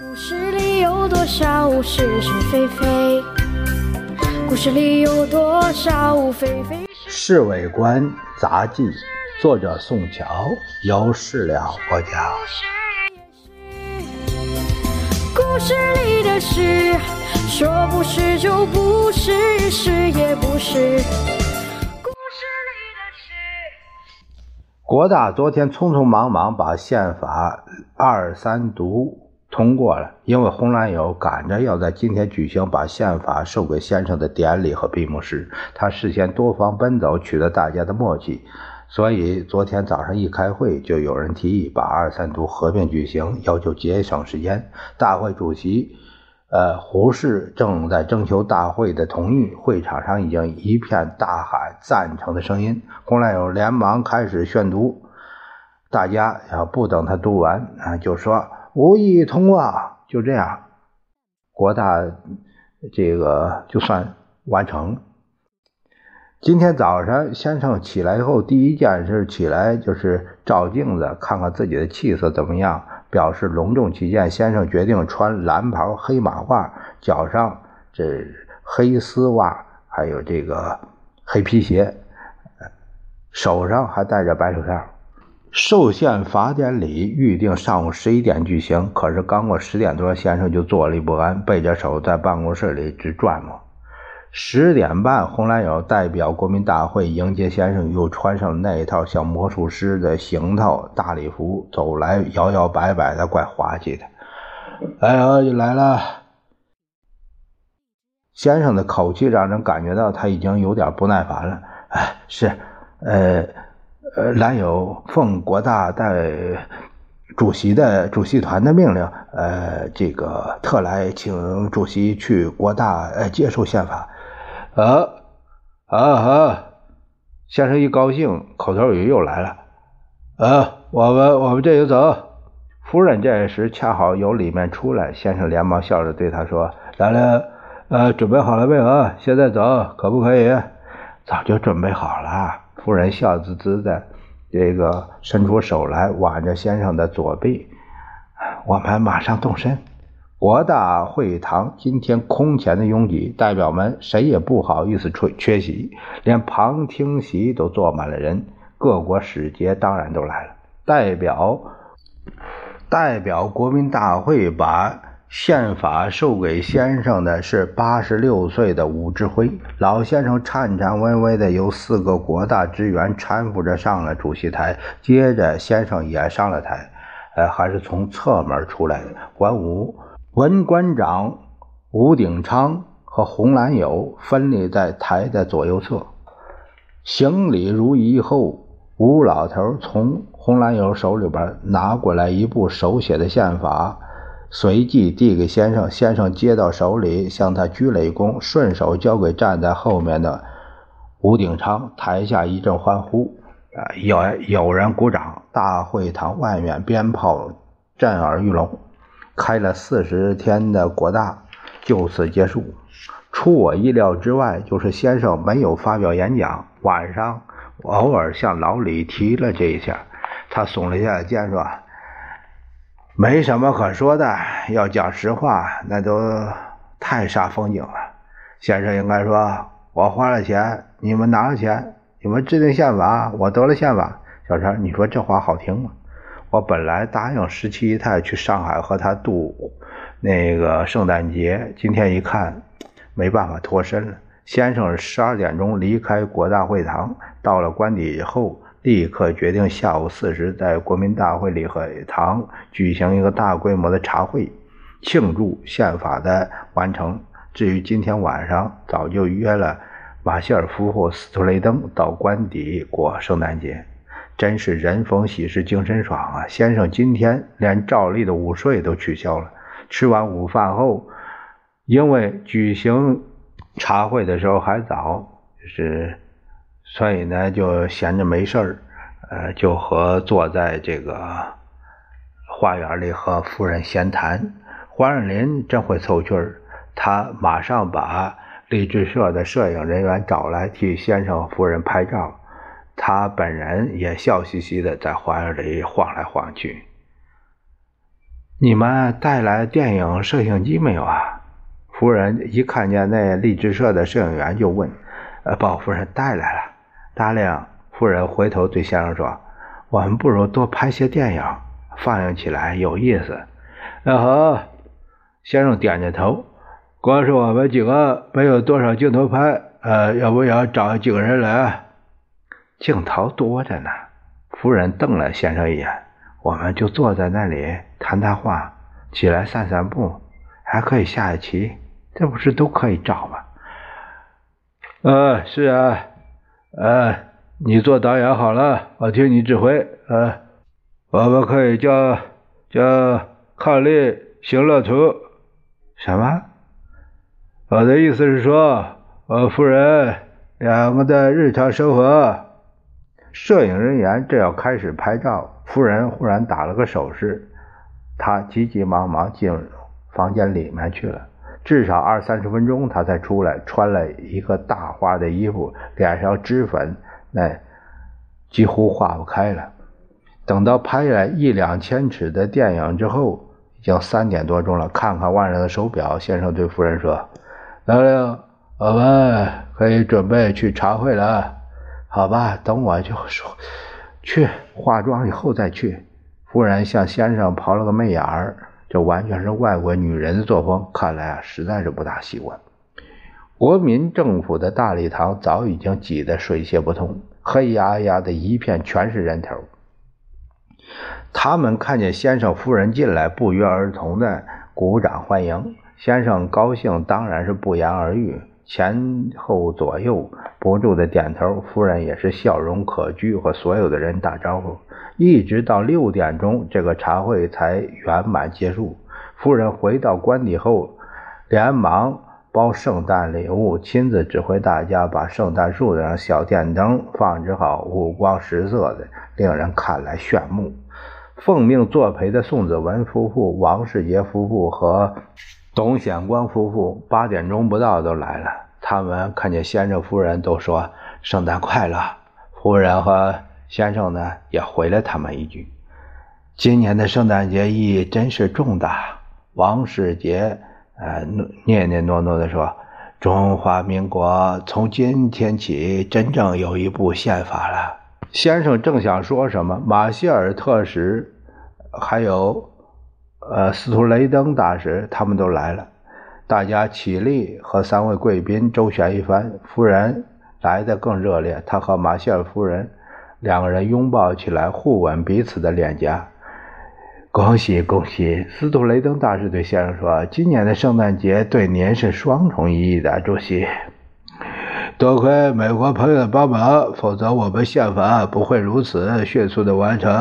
故事里有多少是是非非？故事里有多少非非是？《侍卫官杂记》，作者宋乔，由事了播讲。故事里的事，说不是就不是，是也不是。故事里的事。国大昨天匆匆忙忙把宪法二三读通过了，因为洪兰友赶着要在今天举行把宪法授给先生的典礼和闭幕式，他事先多方奔走，取得大家的默契，所以昨天早上一开会，就有人提议把二三读合并举行，要求节省时间。大会主席。呃，胡适正在征求大会的同意，会场上已经一片大喊赞成的声音。洪兰友连忙开始宣读，大家要不等他读完啊，就说无意通过。就这样，国大这个就算完成。今天早上，先生起来以后，第一件事起来就是照镜子，看看自己的气色怎么样。表示隆重起见，先生决定穿蓝袍、黑马褂，脚上这黑丝袜，还有这个黑皮鞋，手上还戴着白手套。受宪法典礼预定上午十一点举行，可是刚过十点多，先生就坐立不安，背着手在办公室里直转磨。十点半，洪兰友代表国民大会迎接先生，又穿上那一套像魔术师的行头大礼服，走来摇摇摆摆的，怪滑稽的。哎呦，来了！先生的口气让人感觉到他已经有点不耐烦了。哎，是，呃，呃，兰友奉国大代主席的主席团的命令，呃，这个特来请主席去国大呃接受宪法。啊啊啊！先生一高兴，口头语又来了。啊，我们我们这就走。夫人这时恰好由里面出来，先生连忙笑着对他说：“来了，呃，准备好了没有？现在走，可不可以？”早就准备好了。夫人笑滋滋的，这个伸出手来挽着先生的左臂。我们马上动身。国大会堂今天空前的拥挤，代表们谁也不好意思缺缺席，连旁听席都坐满了人。各国使节当然都来了。代表代表国民大会把宪法授给先生的是八十六岁的武志辉老先生，颤颤巍巍的由四个国大职员搀扶着上了主席台，接着先生也上了台，呃，还是从侧门出来的。管武。文官长吴鼎昌和洪兰友分立在台的左右侧，行礼如仪后，吴老头从洪兰友手里边拿过来一部手写的宪法，随即递给先生。先生接到手里，向他鞠了一躬，顺手交给站在后面的吴鼎昌。台下一阵欢呼，啊，有有人鼓掌。大会堂外面鞭炮震耳欲聋。开了四十天的国大就此结束。出我意料之外，就是先生没有发表演讲。晚上偶尔向老李提了这一下，他耸了一下肩说：“没什么可说的，要讲实话，那都太煞风景了。先生应该说，我花了钱，你们拿了钱，你们制定宪法，我得了宪法。小陈，你说这话好听吗？”我本来答应十七姨太去上海和他度那个圣诞节，今天一看没办法脱身了。先生十二点钟离开国大会堂，到了官邸以后，立刻决定下午四时在国民大会礼会堂举行一个大规模的茶会，庆祝宪法的完成。至于今天晚上，早就约了马歇尔夫妇斯图雷登到官邸过圣诞节。真是人逢喜事精神爽啊！先生今天连照例的午睡都取消了。吃完午饭后，因为举行茶会的时候还早，就是所以呢就闲着没事儿，呃，就和坐在这个花园里和夫人闲谈。黄仁林真会凑趣儿，他马上把励志社的摄影人员找来替先生夫人拍照。他本人也笑嘻嘻的在花园里晃来晃去。你们带来电影摄影机没有啊？夫人一看见那励志社的摄影员就问：“呃，鲍夫人带来了。”达令夫人回头对先生说：“我们不如多拍些电影，放映起来有意思。”那好，先生点着头。光是我们几个没有多少镜头拍，呃，要不要找几个人来？镜头多着呢。夫人瞪了先生一眼。我们就坐在那里谈谈话，起来散散步，还可以下棋，这不是都可以找吗？呃，是啊，呃，你做导演好了，我听你指挥。呃，我们可以叫叫伉俪行乐图。什么？我的意思是说，我夫人两个的日常生活。摄影人员正要开始拍照，夫人忽然打了个手势，他急急忙忙进房间里面去了。至少二三十分钟，他才出来，穿了一个大花的衣服，脸上脂粉那几乎化不开了。等到拍了一两千尺的电影之后，已经三点多钟了。看看腕上的手表，先生对夫人说：“来了，我们可以准备去茶会了。”好吧，等我就说去化妆以后再去。夫人向先生抛了个媚眼儿，这完全是外国女人的作风，看来啊实在是不大习惯。国民政府的大礼堂早已经挤得水泄不通，黑压压的一片，全是人头。他们看见先生夫人进来，不约而同的鼓掌欢迎。先生高兴，当然是不言而喻。前后左右不住的点头，夫人也是笑容可掬，和所有的人打招呼。一直到六点钟，这个茶会才圆满结束。夫人回到官邸后，连忙包圣诞礼物，亲自指挥大家把圣诞树上小电灯放置好，五光十色的，令人看来炫目。奉命作陪的宋子文夫妇、王世杰夫妇和。董显光夫妇八点钟不到都来了。他们看见先生夫人，都说“圣诞快乐”。夫人和先生呢，也回了他们一句：“今年的圣诞节意义真是重大。”王世杰呃念念诺诺地说：“中华民国从今天起真正有一部宪法了。”先生正想说什么，马歇尔特使还有。呃，斯图雷登大使他们都来了，大家起立和三位贵宾周旋一番。夫人来的更热烈，她和马歇尔夫人两个人拥抱起来，互吻彼此的脸颊。恭喜恭喜！斯图雷登大使对先生说：“今年的圣诞节对您是双重意义的，主席。多亏美国朋友的帮忙，否则我们宪法不会如此迅速的完成。”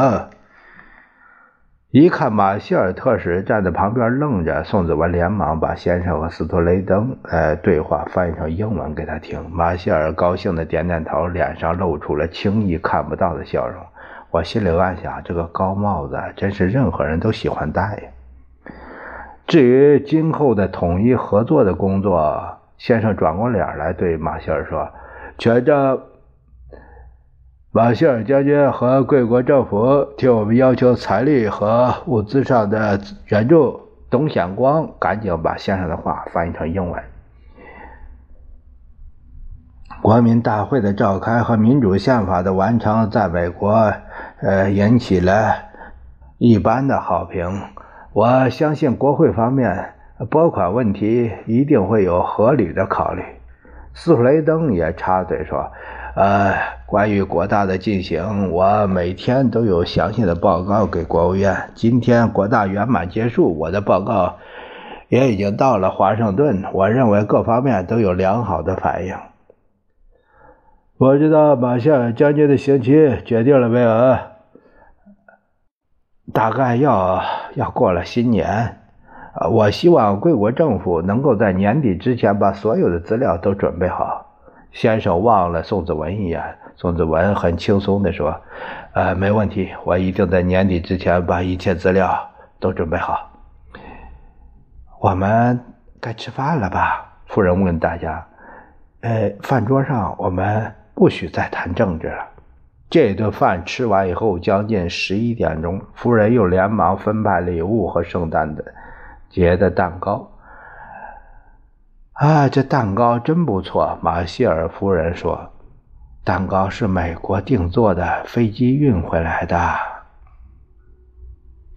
一看马歇尔特使站在旁边愣着，宋子文连忙把先生和斯托雷登呃对话翻译成英文给他听。马歇尔高兴的点点头，脸上露出了轻易看不到的笑容。我心里暗想，这个高帽子真是任何人都喜欢戴呀。至于今后的统一合作的工作，先生转过脸来对马歇尔说：“全照。”马歇尔将军和贵国政府替我们要求财力和物资上的援助。董显光赶紧把先生的话翻译成英文。国民大会的召开和民主宪法的完成，在美国，呃，引起了一般的好评。我相信国会方面拨款问题一定会有合理的考虑。斯普雷登也插嘴说。呃，关于国大的进行，我每天都有详细的报告给国务院。今天国大圆满结束，我的报告也已经到了华盛顿。我认为各方面都有良好的反应。我知道马歇尔将军的刑期决定了没有？大概要要过了新年。我希望贵国政府能够在年底之前把所有的资料都准备好。先生望了宋子文一眼，宋子文很轻松地说：“呃，没问题，我一定在年底之前把一切资料都准备好。”我们该吃饭了吧？夫人问大家。“呃，饭桌上我们不许再谈政治了。”这顿饭吃完以后，将近十一点钟，夫人又连忙分派礼物和圣诞的节的蛋糕。啊，这蛋糕真不错，马歇尔夫人说。蛋糕是美国定做的，飞机运回来的。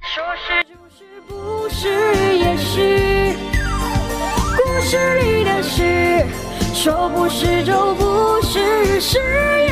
说是就是，不是也是，故事里的事，说不是就不是，是。